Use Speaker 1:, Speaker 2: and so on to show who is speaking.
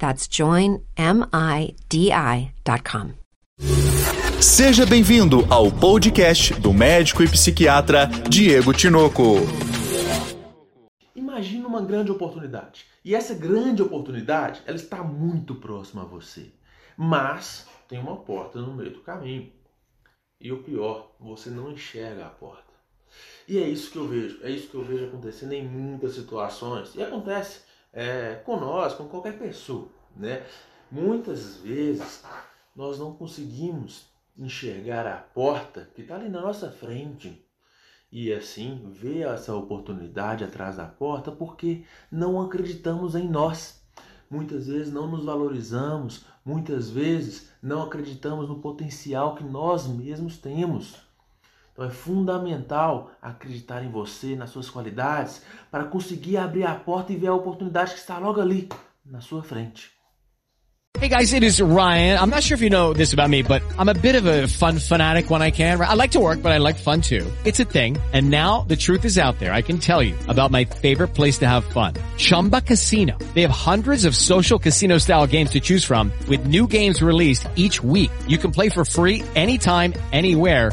Speaker 1: That's joinmidi.com.
Speaker 2: Seja bem-vindo ao podcast do médico e psiquiatra Diego Tinoco.
Speaker 3: Imagina uma grande oportunidade. E essa grande oportunidade, ela está muito próxima a você. Mas tem uma porta no meio do caminho. E o pior, você não enxerga a porta. E é isso que eu vejo, é isso que eu vejo acontecendo em muitas situações. E acontece é, com nós, com qualquer pessoa. Né? Muitas vezes nós não conseguimos enxergar a porta que está ali na nossa frente e assim ver essa oportunidade atrás da porta porque não acreditamos em nós. Muitas vezes não nos valorizamos, muitas vezes não acreditamos no potencial que nós mesmos temos. Então é fundamental acreditar em você, nas suas qualidades, para conseguir abrir a porta e ver a oportunidade que está logo ali, na sua frente.
Speaker 4: Hey guys, it is Ryan. I'm not sure if you know this about me, but I'm a bit of a fun fanatic when I can. I like to work, but I like fun too. It's a thing. And now the truth is out there. I can tell you about my favorite place to have fun. Chumba Casino. They have hundreds of social casino style games to choose from with new games released each week. You can play for free anytime, anywhere.